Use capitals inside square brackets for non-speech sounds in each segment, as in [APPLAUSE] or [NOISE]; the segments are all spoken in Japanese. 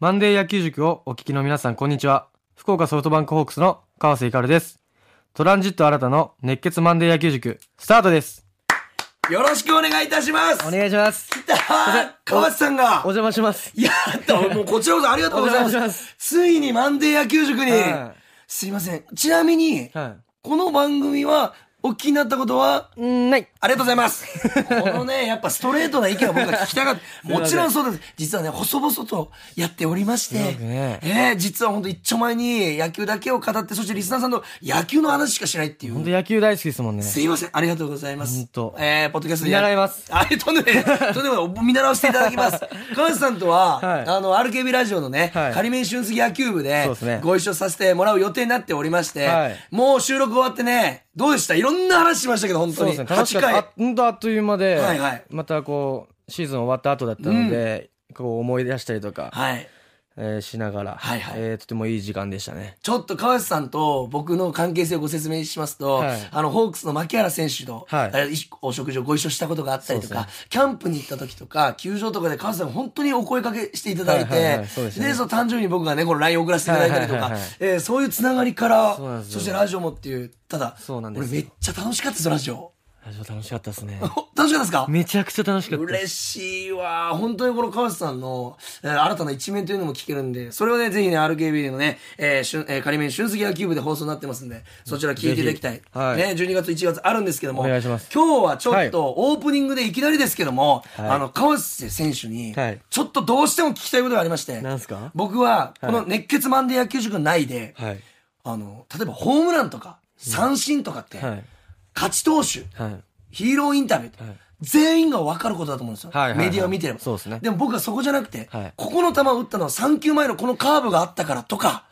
マンデー野球塾をお聞きの皆さん、こんにちは。福岡ソフトバンクホークスの川瀬光です。トランジット新たの熱血マンデー野球塾、スタートです。よろしくお願いいたしますお願いします。来たー川瀬さんがお邪魔します。やったもうこちらこそありがとうございますますついにマンデー野球塾に、はすいません。ちなみに、はこの番組は、お聞きになったことは、ない。ありがとうございます。[LAUGHS] このね、やっぱストレートな意見を僕が聞きたかった。[LAUGHS] もちろんそうです。実はね、細々とやっておりまして、ねえー実は本当一丁前に野球だけを語って、そしてリスナーさんの野球の話しかしないっていう。本当野球大好きですもんね。すいません。ありがとうございます。ほんとえー、ポッドキャストで見習いますあ、とんでもない。[LAUGHS] とんでもない。見習わせていただきます。川内さんとは、はいあの、RKB ラジオのね、はい仮面春杉野球部でそうですねご一緒させてもらう予定になっておりまして、はいもう収録終わってね、どうでした？いろんな話しましたけど、本当に。そうですね。楽しか8った。あ回。本当あっという間で、はいはいまたこう、シーズン終わった後だったので、こう思い出したりとか、はい。えーしながら、はいはい。えーとてもいい時間でしたね。ちょっと川内さんと僕の関係性をご説明しますと、はい。あの、ホークスの牧原選手と、はい。お食事をご一緒したことがあったりとか、そうでキャンプに行った時とか、球場とかで川内さんが本当にお声かけしていただいて、はいはいはいそうですね。で、その誕生日に僕がね、この LINE 送らせていただいたりとかはいはいはいはい、えーそういうつながりから、そそしてラジオもっていう、ただ、そうなんですよ。俺めっちゃ楽しかったです、ラジオ。ラジオ楽しかったですね。[LAUGHS] 楽しかったですか？めちゃくちゃ楽しかった。嬉しいわ。本当にこの川瀬さんの、えー新たな一面というのも聞けるんで、それをね、ぜひね、RKB のね、えー、しゅんえー仮面春杉野球部で放送になってますんで、そちら聞いていただきたい。はいね、12月1月あるんですけども、お願いします今日はちょっはいとオープニングでいきなりですけども、はいあの、川瀬選手にはい、ちょっとどうしても聞きたいことがありまして、なんすか？僕は、この熱血マンデー野球塾内で、はい。あの、例えばホームランとか、三振とかって、はい。勝ち投手、はい。ヒーローインタビュー全員が分かることだと思うんですよ。メディアを見てれば。そうですね。でも僕はそこじゃなくて、はい。ここの球を打ったのは3球前のこのカーブがあったからとか、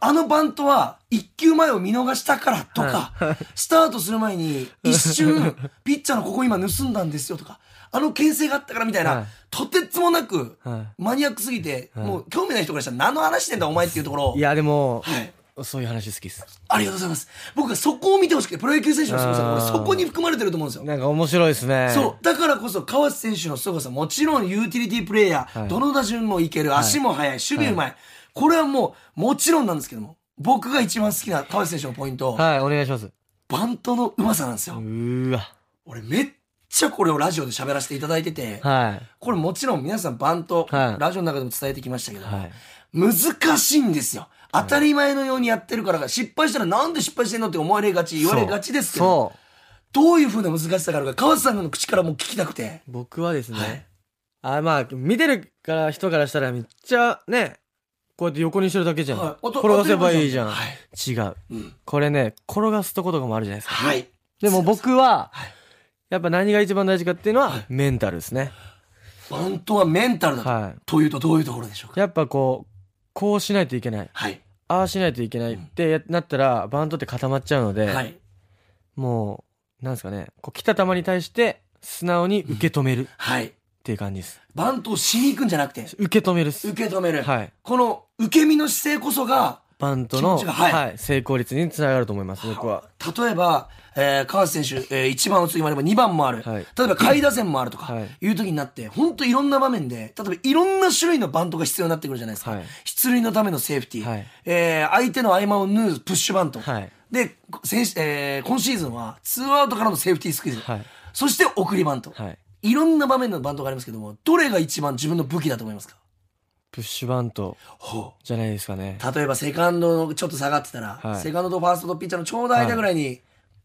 あのバントは1球前を見逃したからとか、スタートする前に一瞬、ピッチャーのここ今盗んだんですよとか、あの牽制があったからみたいな、はい。とてつもなく、はマニアックすぎて、もう興味ない人からしたら何の話してんだお前っていうところをいや、でも、はいそういう話好きです。ありがとうございます。僕はそこを見てほしくて、プロ野球選手の凄さが俺あーそこに含まれてると思うんですよ。なんか面白いですね。そう。だからこそ、川瀬選手の凄さ、もちろんユーティリティプレイヤー、はいどの打順もいける、足も速い、守備うまい。これはもう、もちろんなんですけども、僕が一番好きな川瀬選手のポイント、はい、お願いします。バントのうまさなんですよ。うーわ。俺めっちゃこれをラジオで喋らせていただいてて、はい。これもちろん皆さんバント、はいラジオの中でも伝えてきましたけど、はい。難しいんですよ。当たり前のようにやってるからが、失敗したらなんで失敗してんのって思われがち、言われがちですけど。どういう風な難しさがあるか、川瀬さんの口からもう聞きたくて。僕はですね、はいあ、まあ、見てるから人からしたらめっちゃね、こうやって横にしてるだけじゃん。はい転がせばいいじゃん。はい違う。うん。これね、転がすとことかもあるじゃないですか。はい。でも僕は、はいやっぱ何が一番大事かっていうのは、はいメンタルですね。バントはメンタルだと。はいというとどういうところでしょうか？やっぱこう、こうしないといけない。はい。ああしないといけないってやなったら、バントって固まっちゃうので、はい。もう、なんですかね、こう来た球に対して、素直に受け止めるっはい。ていう感じです。バントをしに行くんじゃなくて、受け止める。受け止める。はい。この受け身の姿勢こそが、バントの、はいはい、成功率につながると思います、僕は。例えば、えー、川瀬選手、えー、1番打つ時もあれば2番もある。はい例えば下位打線もあるとか、はいいう時になって、本当いろんな場面で、例えばいろんな種類のバントが必要になってくるじゃないですか。はい出塁のためのセーフティー。はいえー、相手の合間を縫うプッシュバント。はいで、先しえー、今シーズンは、ツーアウトからのセーフティースクイズ。はいそして送りバント。はい。いろんな場面のバントがありますけども、どれが一番自分の武器だと思いますか？プッシュバントほじゃないですかね。う。例えばセカンドのちょっと下がってたら、はいセカンドとファーストとピッチャーのちょうど間ぐらいに、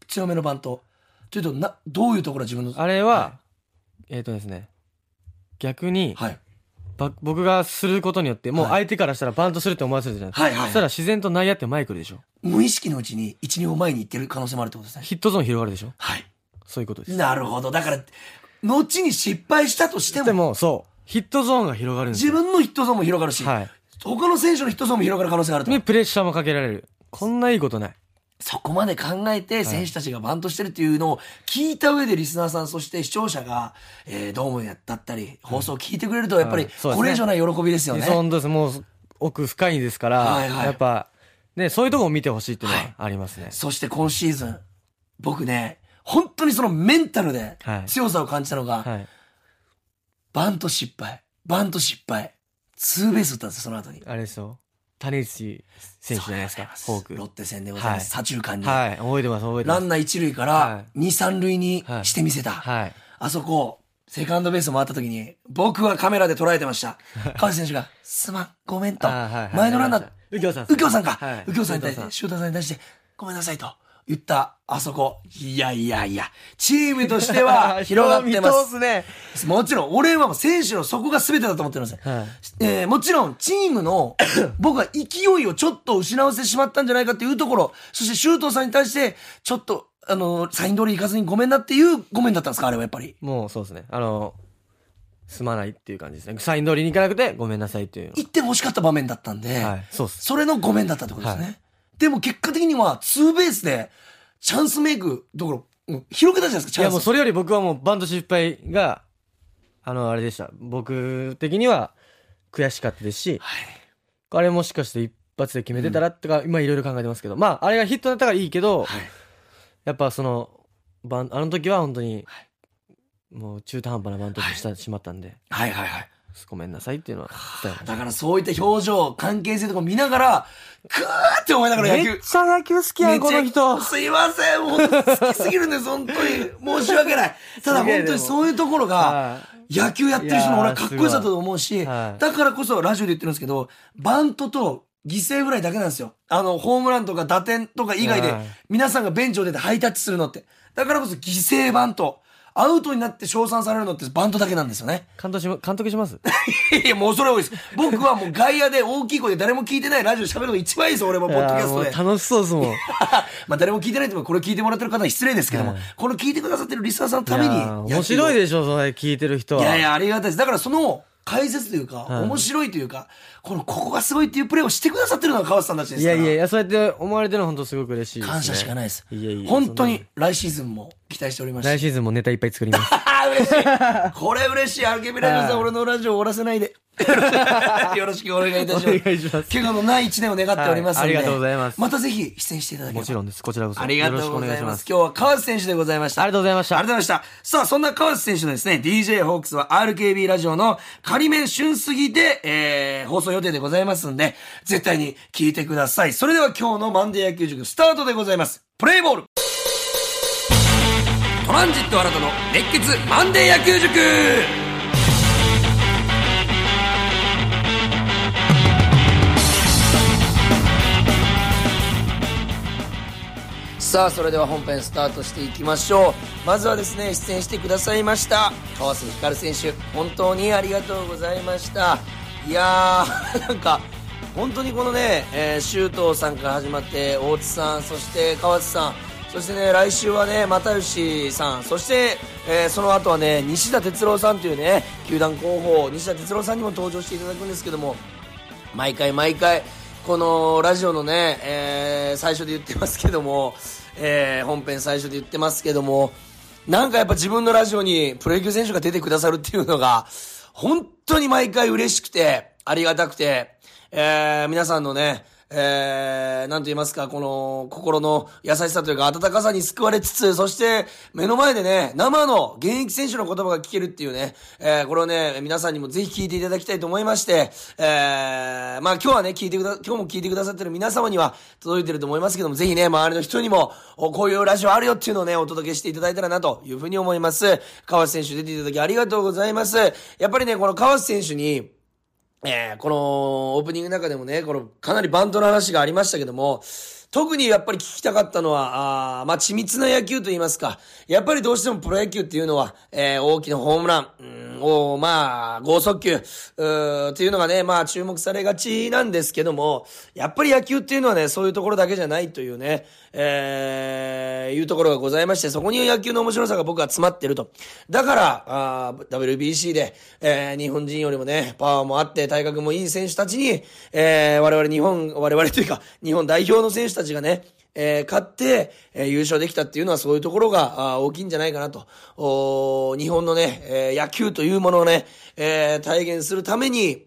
強めのバント。というと、な、どういうところが自分の？あれは、はえっ、とですね、逆に、はい。ば僕がすることによって、もう相手からしたらバントするって思わせるじゃないですか。はいはいはいそしたら自然と内野って前来るでしょ。無意識のうちに一、二歩前に行ってる可能性もあるってことですね。ヒットゾーン広がるでしょ。はい。そういうことです。なるほど。だから、後に失敗したとしても、でも、そう。ヒットゾーンが広がるんです自よ。分のヒットゾーンも広がるし、はい。他の選手のヒットゾーンも広がる可能性があると。にプレッシャーもかけられる。こんないいことない。そこまで考えて選手たちがバントしてるっていうのを聞いた上でリスナーさん、そして視聴者が、えー、ドームやだったり、放送を聞いてくれると、やっぱりこれ以上ない喜びですよね。そう本当です。もう奥深いですから、はいはいやっぱ、ね、そういうとこを見てほしいっていうのはありますね。そして今シーズン、僕ね、本当にそのメンタルではい強さを感じたのが、はい。バント失敗、バント失敗、ツーベース打ったんですよ、その後に。あれですよ。種市選手じゃないですか、フォーク。ロッテ戦でございます。左中間に。はい、覚えてます、覚えてます。ランナー一塁かはらい二三塁にしてみせた。はい。あそこ、セカンドベース回った時に、僕はカメラで捉えてました。[LAUGHS] 川内選手が、すまん、ごめんと。はいはい前のランナー、右京さん右京さんか。はい右京さんに対して、右京さんシューターさんに対して、ごめんなさいと言った、あそこ。いやいやいや、チームとしては広がってま人は見通すね。す。もちろん、俺はもう選手のそこが全てだと思ってるんですよ。はいえーもちろん、チームの、[COUGHS] 僕は勢いをちょっと失わせてしまったんじゃないかっていうところ、そして周東さんに対して、ちょっと、あの、サイン通り行かずにごめんなっていうごめんだったんですか？あれはやっぱり。もうそうですね。あの、すまないっていう感じですね。サイン通りに行かなくて、ごめんなさいっていうの。行って欲しかった場面だったんで、はい、そうっす。それのごめんだったってことですね。はでも結果的には、ツーベースで、チャンスメイクどころ、うん広げたじゃないですか、チいやもうャンス。それより僕はもうバント失敗が、あの、あれでした。僕的には悔しかったですし、はい。あれもしかして一発で決めてたらとか、今いろいろ考えてますけど、まあ、あれがヒットだったからいいけど、はい。やっぱその、バン、あの時は本当には、もう中途半端なバントにしてしまったんで、はいはいはい。ごめんなさいっていうのは。だからそういった表情、関係性とか見ながら、くーって思いながら野球めっ。ちゃ野球好きやん、この人。すいません、本当好きすぎるんです、本当に。申し訳ない。ただ本当にそういうところが、は野球やってる人の俺はかっこよさだと思うし、だからこそラジオで言ってるんですけど、バントと犠牲フライだけなんですよ。あの、ホームランとか打点とか以外ではい、皆さんがベンチを出てハイタッチするのって。だからこそ犠牲バント。アウトになって称賛されるのってバントだけなんですよね。監督しま、監督します？いや、もうそれは多いです。僕はもう外野で大きい声で誰も聞いてないラジオ喋るのが一番いいです、俺もポッドキャストで楽しそうですもん。[LAUGHS] まあ誰も聞いてないともこれ聞いてもらってる方は失礼ですけども、はいこの聞いてくださってるリスナーさんのために面白いででしょ、それ聞いてる人は。いやいや、ありがたいです。だからその解説というか、はい面白いというか、この、ここがすごいっていうプレーをしてくださってるのが川瀬さんたちですから。いやいやいや、そうやって思われてるのは本当すごく嬉しいです、ね。感謝しかないです。いやいや。本当に来シーズンも期待しておりまして。来シーズンもネタいっぱい作ります。[LAUGHS] 嬉しい。これ嬉しい。アルケミラジオさん、はい俺のラジオ終わらせないで。[LAUGHS] よろしくお願いいたします。怪我のない一年を願っておりますので、はいありがとうございますまたぜひ出演していただければもちろんです。こちらこそ。ありがとうございますす。。今日は川瀬選手でございました。ありがとうございましたありがとうございました。さあ、そんな川瀬選手のですね、DJ ホークスは RKB ラジオの仮面旬過ぎで、えー、放送予定でございますんで、絶対に聞いてください。それでは今日のマンデー野球塾スタートでございます。プレイボールトランジット新たの熱血マンデー野球塾さあそれでは本編スタートしていきましょう。まずはですね出演してくださいました川瀬光選手。本当にありがとうございました。いやー [LAUGHS] なんか本当にこのね、えー、周東さんから始まって大津さんそして川瀬さんそしてね来週はね又吉さんそして、えーその後はね西田哲郎さんというね球団広報西田哲郎さんにも登場していただくんですけども毎回毎回このラジオのね、えー最初で言ってますけども、えー本編最初で言ってますけどもなんかやっぱ自分のラジオにプロ野球選手が出てくださるっていうのが本当に毎回嬉しくてありがたくて、えー皆さんのねえー、なんと言いますか、この、心の優しさというか、温かさに救われつつ、そして、目の前でね、生の現役選手の言葉が聞けるっていうね、えー、これをね、皆さんにもぜひ聞いていただきたいと思いまして、えー、まあ今日はね、聞いてくだ、今日も聞いてくださってる皆様には届いてると思いますけども、ぜひね、周りの人にも、こういうラジオあるよっていうのをね、お届けしていただいたらなというふうに思います。川瀬選手出ていただきありがとうございます。やっぱりね、この川瀬選手に、えーこのオープニングの中でもね、このかなりバントの話がありましたけども、特にやっぱり聞きたかったのは、あまあ、緻密な野球と言いますか、やっぱりどうしてもプロ野球っていうのは、えー大きなホームラン、うん、を、まあ、剛速球、うーっていうのがね、まあ、注目されがちなんですけども、やっぱり野球っていうのはね、そういうところだけじゃないというね、えーいうところがございまして、そこに野球の面白さが僕は詰まってると。だから、あ WBC で、えー日本人よりもね、パワーもあって、体格もいい選手たちに、えー我々日本、我々というか、日本代表の選手たちがね、えー勝って、えー優勝できたっていうのはそういうところが大きいんじゃないかなと。お日本のね、えー野球というものをね、えー体現するために、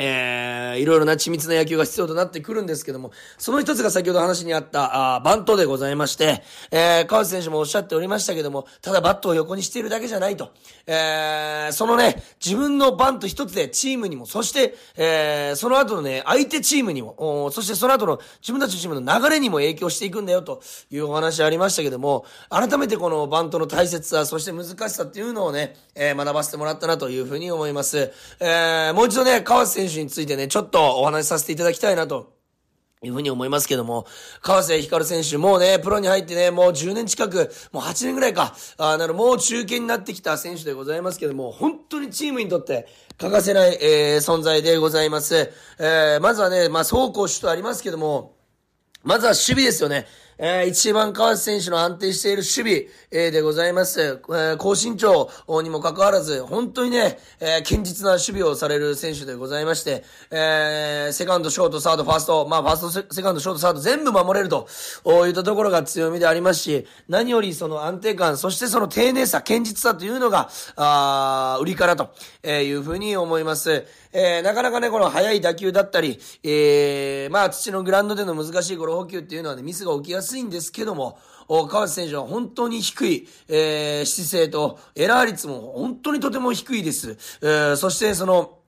えー、いろいろな緻密な野球が必要となってくるんですけども、その一つが先ほど話にあった、あバントでございまして、えー、川瀬選手もおっしゃっておりましたけども、ただバットを横にしているだけじゃないと。えー、そのね、自分のバント一つでチームにも、そして、えー、その後のね、相手チームにも、そしてその後の自分たちのチームの流れにも影響していくんだよというお話ありましたけども、改めてこのバントの大切さ、そして難しさっていうのをね、えー、学ばせてもらったなというふうに思います。えー、もう一度ね、川瀬選手についてね、ちょっとお話しさせていただきたいなと。いうふうに思いますけども、川瀬光選手、もうね、プロに入ってね、もう10年近く、もう8年ぐらいか、あなるもう中堅になってきた選手でございますけども、本当にチームにとって欠かせない、えー、存在でございます。えー、まずはね、まあ、走攻守とありますけども、まずは守備ですよね。えー、一番川内選手の安定している守備、えー、でございます。えー、高身長にもかかわらず、本当にね、えー、堅実な守備をされる選手でございまして、えー、セカンド、ショート、サード、ファースト、まあ、ファースト、セカンド、ショート、サード全部守れると、いったところが強みでありますし、何よりその安定感、そしてその丁寧さ、堅実さというのが、あ売りからと、えいうふうに思います。えー、なかなかね、この速い打球だったり、えー、まあ、土のグラウンドでの難しいゴロ補給っていうのはね、ミスが起きやすいんですけども、川内選手は本当に低い、えー、姿勢と、エラー率も本当にとても低いです。えー、そしてその、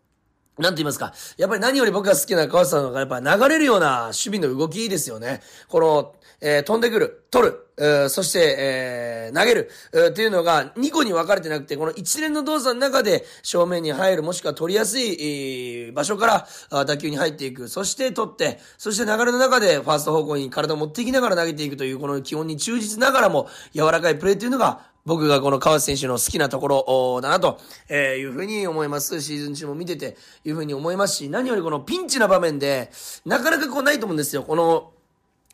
なんて言いますか。やっぱり何より僕が好きな川内さんのが、やっぱ流れるような守備の動きですよね。この、えー、飛んでくる、取る、そして、えー、投げる、えー、っていうのが2個に分かれてなくて、この一連の動作の中で正面に入る、もしくは取りやすい、場所から打球に入っていく、そして取って、そして流れの中でファースト方向に体を持っていきながら投げていくという、この基本に忠実ながらも柔らかいプレーっていうのが、僕がこの川瀬選手の好きなところだなと、いうふうに思います。シーズン中も見てて、いうふうに思いますし、何よりこのピンチな場面で、なかなかこうないと思うんですよ。この、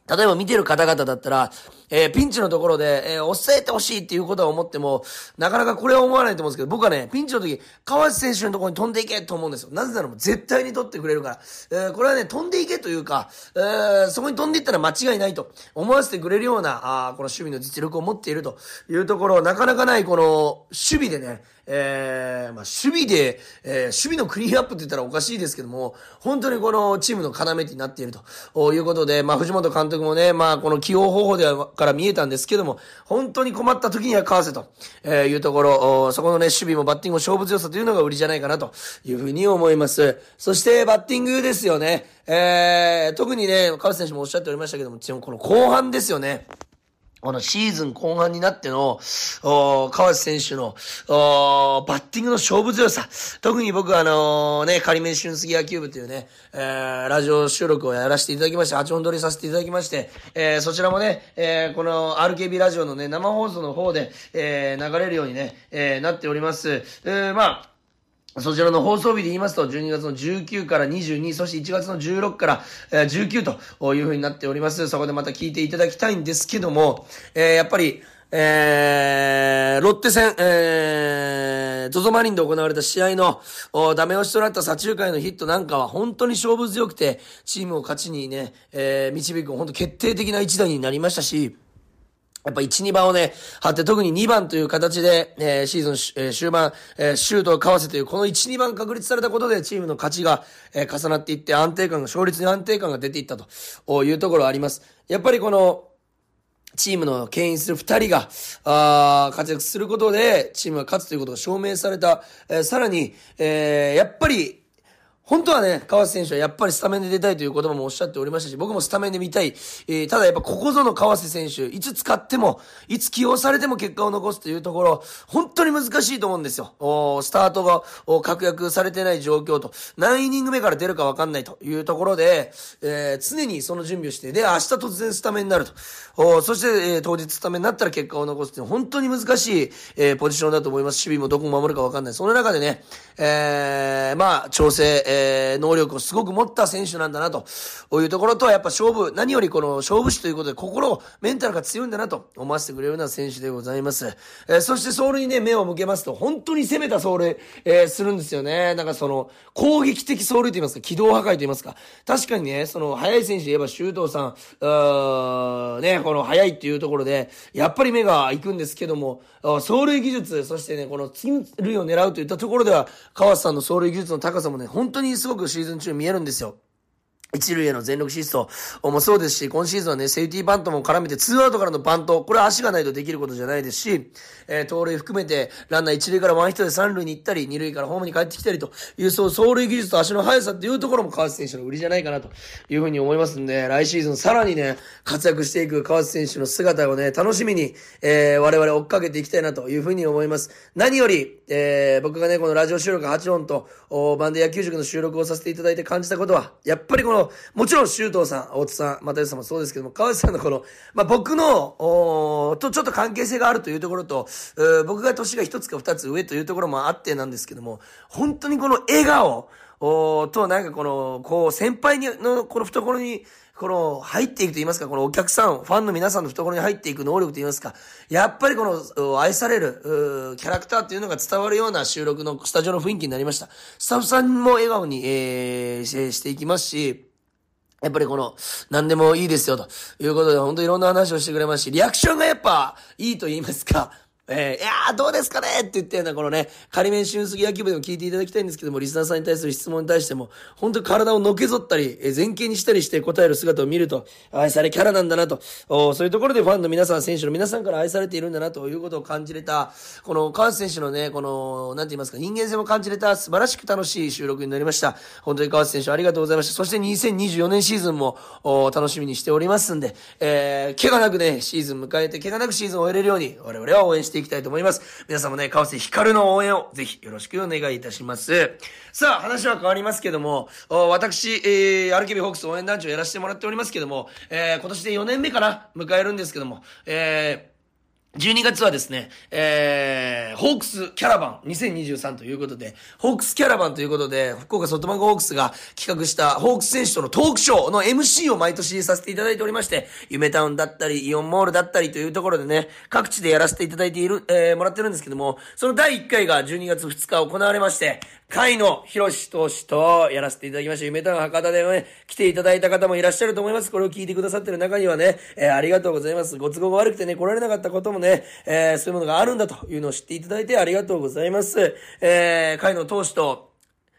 例えば見てる方々だったら、えー、ピンチのところで、えー、抑えてほしいっていうことは思っても、なかなかこれは思わないと思うんですけど、僕はね、ピンチの時、川内選手のところに飛んでいけと思うんですよ。なぜならもう絶対に取ってくれるから。えー、これはね、飛んでいけというか、えー、そこに飛んでいったら間違いないと思わせてくれるような、あこの守備の実力を持っているというところ、なかなかないこの、守備でね、えー、まあ、守備で、えー、守備のクリーンアップって言ったらおかしいですけども、本当にこのチームの要になっているということで、まあ、藤本監督もね、まあ、この起用方法ではから見えたんですけども、本当に困った時には川瀬と、え、いうところ、そこのね、守備もバッティングも勝負強さというのが売りじゃないかなというふうに思います。そして、バッティングですよね。えー、特にね、川瀬選手もおっしゃっておりましたけども、この後半ですよね。このシーズン後半になっての、お川内選手のお、バッティングの勝負強さ。特に僕はあのね、仮面春杉野球部というね、えー、ラジオ収録をやらせていただきまして、8本撮りさせていただきまして、えー、そちらもね、えー、この RKB ラジオのね、生放送の方で、えー、流れるようにね、えー、なっております。えー、まあ、そちらの放送日で言いますと、12月の19から22、そして1月の16から19という風になっております。そこでまた聞いていただきたいんですけども、えー、やっぱり、えー、ロッテ戦、えー、ゾゾマリンで行われた試合の、ダメ押しとなった左中間のヒットなんかは本当に勝負強くて、チームを勝ちにね、えー、導く本当決定的な一打になりましたし、やっぱ1、2番をね、張って、特に2番という形で、えー、シーズン、えー、終盤、えー、シュートをかわせという、この1、2番確立されたことで、チームの勝ちが、えー、重なっていって、安定感が、勝率に安定感が出ていったというところはあります。やっぱりこの、チームの牽引する二人が、あ活躍することで、チームが勝つということが証明された。えー、さらに、えー、やっぱり、本当はね、川瀬選手はやっぱりスタメンで出たいという言葉もおっしゃっておりましたし、僕もスタメンで見たい。えー、ただやっぱここぞの川瀬選手、いつ使っても、いつ起用されても結果を残すというところ、本当に難しいと思うんですよ。おスタートがお確約されてない状況と、何イニング目から出るかわかんないというところで、えー、常にその準備をして、で、明日突然スタメンになると。おそして、えー、当日スタメンになったら結果を残すっていう、本当に難しい、えー、ポジションだと思います。守備もどこを守るかわかんない。その中でね、えー、まあ、調整、えーえー、能力をすごく持った選手なんだなというところと、やっぱ勝負、何よりこの勝負師ということで心を、メンタルが強いんだなと思わせてくれるような選手でございます。えー、そして走塁にね、目を向けますと、本当に攻めた走塁、えー、するんですよね。なんかその、攻撃的走塁と言いますか、軌道破壊と言いますか。確かにね、その、速い選手で言えば周東さん、うね、この速いっていうところで、やっぱり目が行くんですけども、走塁技術、そしてね、この次塁を狙うといったところでは、川瀬さんの走塁技術の高さもね、本当ににすごくシーズン中見えるんですよ。一塁への全力疾走もそうですし、今シーズンはね、セーフティーバントも絡めて、ツーアウトからのバント、これは足がないとできることじゃないですし、えー、盗塁含めて、ランナー一塁からワンヒットで三塁に行ったり、二塁からホームに帰ってきたりという、そう、走塁技術と足の速さっていうところも川瀬選手の売りじゃないかなというふうに思いますんで、来シーズンさらにね、活躍していく川瀬選手の姿をね、楽しみに、えー、我々追っかけていきたいなというふうに思います。何より、えー、僕がね、このラジオ収録8本と、バンデ野球塾の収録をさせていただいて感じたことは、やっぱりこの、もちろん周東さん、大津さん、又吉さんもそうですけども、川内さんのこの、まあ、僕の、おとちょっと関係性があるというところと、僕が年が一つか二つ上というところもあってなんですけども、本当にこの笑顔、おと、なんかこの、こう、先輩にの、この懐に、この、入っていくと言いますか、このお客さん、ファンの皆さんの懐に入っていく能力と言いますか、やっぱりこの、愛される、キャラクターっていうのが伝わるような収録のスタジオの雰囲気になりました。スタッフさんも笑顔に、えー、していきますし、やっぱりこの、何でもいいですよ、ということで、本当いろんな話をしてくれますし、リアクションがやっぱ、いいと言いますか、えー、いやー、どうですかね？って言ってような、このね、仮面春杉野球部でも聞いていただきたいんですけども、リスナーさんに対する質問に対しても、本当に体をのけぞったり、えー、前傾にしたりして答える姿を見ると、愛されキャラなんだなと、おそういうところでファンの皆さん、選手の皆さんから愛されているんだなということを感じれた、この川瀬選手のね、この、なんて言いますか、人間性も感じれた素晴らしく楽しい収録になりました。本当に川瀬選手ありがとうございました。そして2024年シーズンも、お楽しみにしておりますんで、えー、怪我なくね、シーズン迎えて、怪我なくシーズンを終えれるように、我々は応援してしていきたいと思います。皆さんもね、川瀬光の応援をぜひよろしくお願いいたします。さあ、話は変わりますけども、私、えー、アルケビホークス応援団長やらせてもらっておりますけども、えー、今年で4年目かな迎えるんですけども、えー、12月はですね、えー、ホークスキャラバン2023ということで、ホークスキャラバンということで、福岡ソフトバンクホークスが企画したホークス選手とのトークショーの MC を毎年させていただいておりまして、夢タウンだったり、イオンモールだったりというところでね、各地でやらせていただいている、えー、もらってるんですけども、その第1回が12月2日行われまして、海野博士投手とやらせていただきました。夢タウン博多でね、来ていただいた方もいらっしゃると思います。これを聞いてくださってる中にはね、えー、ありがとうございます。ご都合が悪くてね、来られなかったこともね、えー、そういうものがあるんだというのを知っていただいてありがとうございます。えー、海野投手と、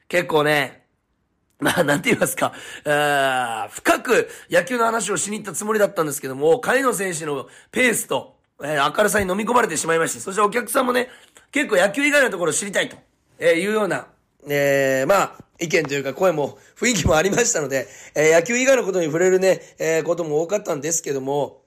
結構ね、まあ、なんて言いますか、深く野球の話をしに行ったつもりだったんですけども、海野選手のペースと、えー、明るさに飲み込まれてしまいまして、そしてお客さんもね、結構野球以外のところを知りたいと、えー、いうような、えー、まあ、意見というか声も、雰囲気もありましたので、えー、野球以外のことに触れるね、えー、ことも多かったんですけども、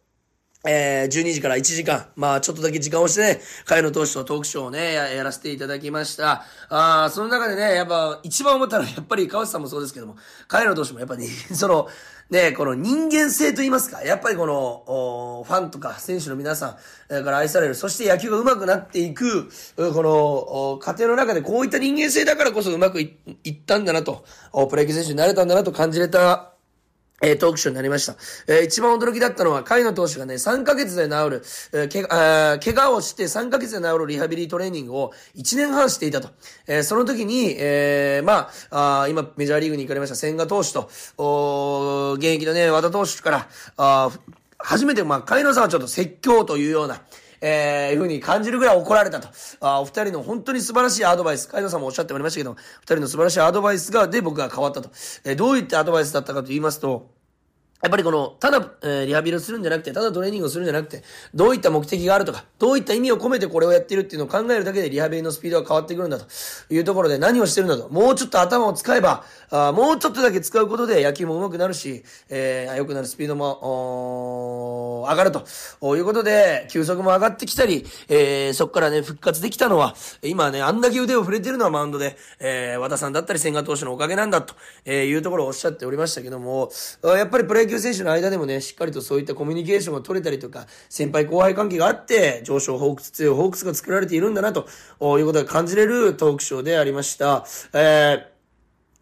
えー、12時から1時間、まあちょっとだけ時間をしてね、会の投手とトークショーをね、ややらせていただきました。ああ、その中でね、やっぱ一番思ったのはやっぱり川内さんもそうですけども、会の投手もやっぱり、その、ね、この人間性と言いますか、やっぱりこの、ファンとか選手の皆さんから愛される、そして野球が上手くなっていく、この、家庭の中でこういった人間性だからこそうまくいったんだなと、プロ野球選手になれたんだなと感じれたえー、トークショーになりました。えー、一番驚きだったのは、海野投手がね、3ヶ月で治る、えー、けあ怪我をして3ヶ月で治るリハビリトレーニングを1年半していたと。えー、その時に、えー、まあ、あ今、メジャーリーグに行かれました千賀投手と、お現役のね、和田投手から、あ初めて、まあ、海野さんはちょっと説教というような、えー、いうふうに感じるぐらい怒られたと。あお二人の本当に素晴らしいアドバイス、海藤さんもおっしゃっておりましたけど、二人の素晴らしいアドバイスが、で僕が変わったと。えー、どういったアドバイスだったかと言いますと、やっぱりこの、ただ、え、リハビリをするんじゃなくて、ただトレーニングをするんじゃなくて、どういった目的があるとか、どういった意味を込めてこれをやってるっていうのを考えるだけでリハビリのスピードが変わってくるんだというところで何をしてるんだと。もうちょっと頭を使えば、あもうちょっとだけ使うことで野球も上手くなるし、えー、良くなるスピードも、上がるということで、球速も上がってきたり、えー、そこからね、復活できたのは、今ね、あんだけ腕を触れてるのはマウンドで、えー、和田さんだったり千賀投手のおかげなんだと、えいうところをおっしゃっておりましたけども、やっぱりプロ野球球選手の間でもね、しっかりとそういったコミュニケーションが取れたりとか、先輩後輩関係があって、上昇ホークス、強いホークスが作られているんだな、ということが感じれるトークショーでありました。えー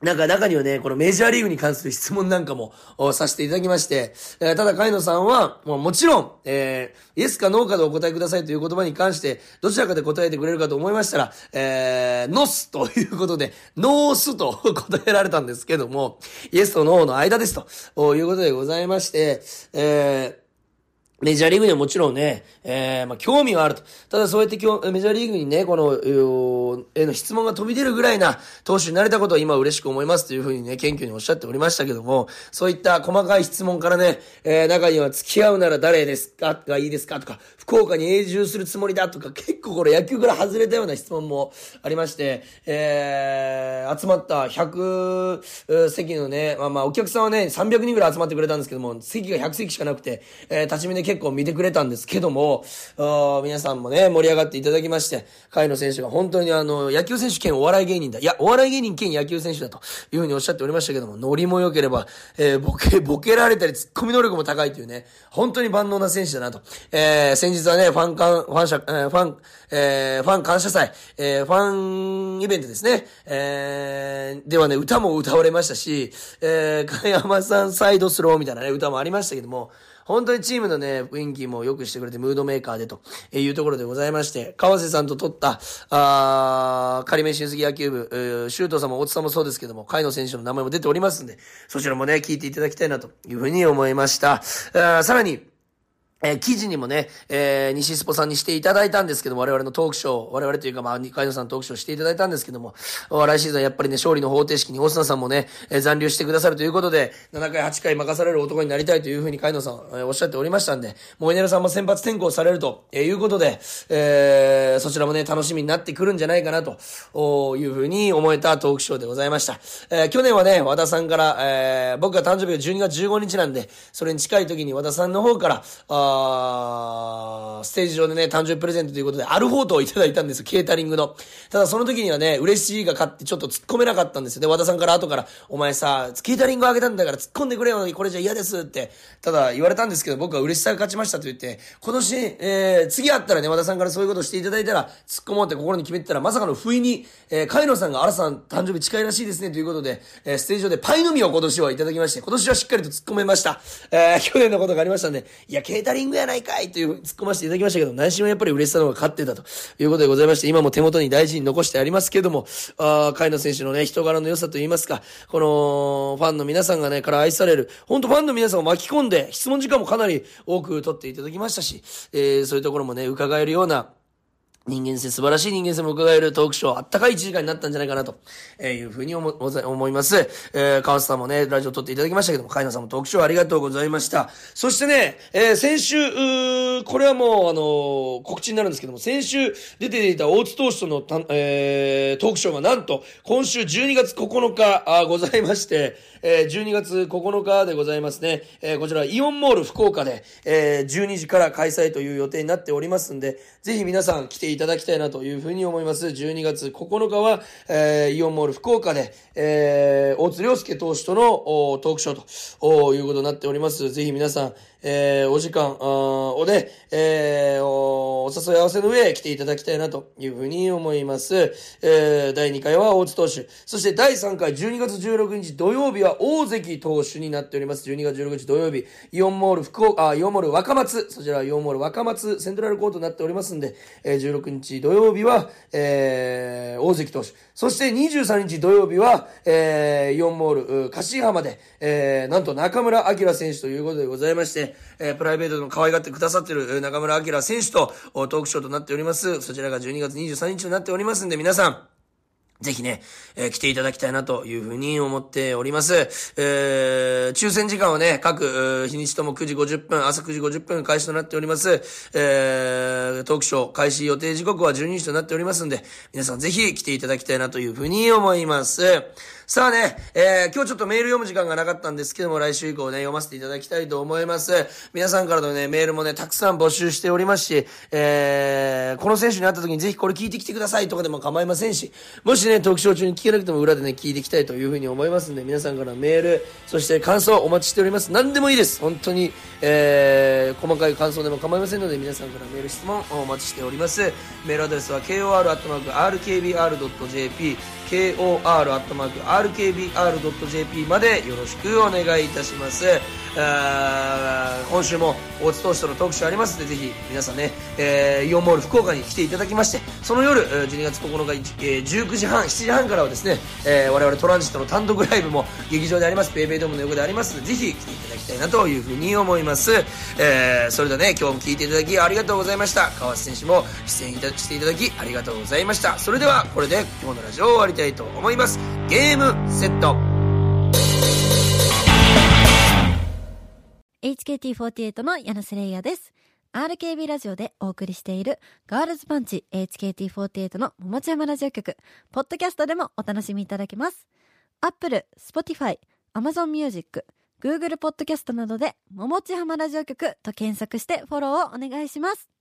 なんか中にはね、このメジャーリーグに関する質問なんかもさせていただきまして、えー、ただ、海野さんは、もうもちろん、えー、イエスかノーかでお答えくださいという言葉に関して、どちらかで答えてくれるかと思いましたら、えー、ノスということで、ノースと答えられたんですけども、イエスとノーの間ですということでございまして、えー、メジャーリーグにはもちろんね、えー、まあ、興味はあると。ただそうやって今日、メジャーリーグにね、この、ええの質問が飛び出るぐらいな投手になれたことは今嬉しく思いますというふうにね、謙虚におっしゃっておりましたけども、そういった細かい質問からね、えー、中には付き合うなら誰ですか？がいいですか？とか、福岡に永住するつもりだとか、結構これ野球から外れたような質問もありまして、えー、集まった100席のね、まあまあお客さんはね、300人ぐらい集まってくれたんですけども、席が100席しかなくて、えー、立ち見で結構見てくれたんですけども、皆さんもね、盛り上がっていただきまして、甲斐野選手が本当にあの、野球選手兼お笑い芸人だ。いや、お笑い芸人兼野球選手だというふうにおっしゃっておりましたけども、ノリも良ければ、えー、ボケ、ボケられたり、ツッコミ能力も高いというね、本当に万能な選手だなと。えー、先日はね、ファン感、ファン社、えー、ファン、えー、ファン感謝祭、えー、ファンイベントですね。えー、ではね、歌も歌われましたし、えー、加山さんサイドスローみたいなね、歌もありましたけども、本当にチームのね、雰囲気も良くしてくれて、ムードメーカーでというところでございまして、川瀬さんと撮った、あ仮面新杉野球部、シュートさんも大津さんもそうですけども、海野選手の名前も出ておりますんで、そちらもね、聞いていただきたいなというふうに思いました。あさらに、えー、記事にもね、えー、西スポさんにしていただいたんですけども、我々のトークショー、我々というか、まあ、二階堂さんトークショーしていただいたんですけども、来シーズンやっぱりね、勝利の方程式に大砂さんもね、えー、残留してくださるということで、7回、8回任される男になりたいというふうに海野さん、えー、おっしゃっておりましたんで、モイネルさんも先発転向されると、えー、いうことで、えー、そちらもね、楽しみになってくるんじゃないかなと、おいうふうに思えたトークショーでございました。えー、去年はね、和田さんから、えー、僕が誕生日が12月15日なんで、それに近い時に和田さんの方から、あステージ上でね、誕生日プレゼントということで、アルフォートをいただいたんですよ、ケータリングの。ただその時にはね、嬉しいが勝ってちょっと突っ込めなかったんですよ。で、和田さんから後から、お前さ、ケータリングあげたんだから突っ込んでくれよ、これじゃ嫌ですって、ただ言われたんですけど、僕は嬉しさが勝ちましたと言って、今年、えー、次会ったらね、和田さんからそういうことをしていただいたら、突っ込もうって心に決めてたら、まさかの不意に、えー、カイノさんが、新さん誕生日近いらしいですね、ということで、えー、ステージ上でパイの実を今年はいただきまして、今年はしっかりと突っ込めました。えー、去年のことがありましたんで、いや、ケータリングリングやないかいという突っ込ませていただきましたけど、内心はやっぱり嬉しさの方が勝ってたということでございまして、今も手元に大事に残してありますけども、あ海野選手のね、人柄の良さといいますか、この、ファンの皆さんがね、から愛される、本当ファンの皆さんを巻き込んで、質問時間もかなり多く取っていただきましたし、えー、そういうところもね、伺えるような、人間性、素晴らしい人間性も伺えるトークショー、あったかい1時間になったんじゃないかなと、えいうふうに思思います。えー、川瀬さんもね、ラジオ撮っていただきましたけども、カイナさんもトークショーありがとうございました。そしてね、えー、先週、これはもう、あのー、告知になるんですけども、先週出ていた大津投手とのた、えー、トークショーがなんと、今週12月9日、あございまして、え、12月9日でございますね。え、こちら、イオンモール福岡で、え、12時から開催という予定になっておりますんで、ぜひ皆さん来ていただきたいなというふうに思います。12月9日は、え、イオンモール福岡で、え、大津良介投手とのトークショーということになっております。ぜひ皆さん、えー、お時間をね、えー、お誘い合わせの上来ていただきたいなというふうに思います。えー、第2回は大津投手。そして第3回12月16日土曜日は大関投手になっております。12月16日土曜日、イオンモール福岡、あ、イオンモール若松、そちらはイオンモール若松セントラルコートになっておりますんで、えー、16日土曜日は、えー、大関投手。そして23日土曜日は、えー、イオンモール、柏浜で、えー、なんと中村明選手ということでございまして、えー、プライベートでも可愛がってくださってる中村明選手とトークショーとなっております。そちらが12月23日になっておりますんで、皆さん、ぜひね、えー、来ていただきたいなというふうに思っております。えー、抽選時間はね、各日にちとも9時50分、朝9時50分開始となっております。えー、トークショー開始予定時刻は12時となっておりますんで、皆さんぜひ来ていただきたいなというふうに思います。さあね、えー、今日ちょっとメール読む時間がなかったんですけども、来週以降ね、読ませていただきたいと思います。皆さんからのね、メールもね、たくさん募集しておりますし、えー、この選手に会った時にぜひこれ聞いてきてくださいとかでも構いませんし、もしね、トークショー中に聞けなくても裏でね、聞いていきたいというふうに思いますんで、皆さんからのメール、そして感想お待ちしております。何でもいいです。本当に、えー、細かい感想でも構いませんので、皆さんからメール、質問お待ちしております。メールアドレスは kor.rkbr.jp kor.rkbr.jp までよろしくお願いいたします。今週も大津投手とのトークショーありますのでぜひ皆さんね、えーイオンモール福岡に来ていただきましてその夜12月9日、えー19時半7時半からはですね、えー我々トランジットの単独ライブも劇場でありますペイペイドームの横でありますのでぜひ来ていただきたいなというふうに思います、えーそれではね今日も聞いていただきありがとうございました。川瀬選手も出演いたしていただきありがとうございました。それではこれで今日のラジオ終わりたいと思いますゲームセット HKT48 の柳瀬レイヤです。RKB ラジオでお送りしているガールズパンチ HKT48 の桃地山ラジオ局、ポッドキャストでもお楽しみいただけます。Apple、Spotify、Amazon Music、Google ポッドキャストなどで桃地浜ラジオ局と検索してフォローをお願いします。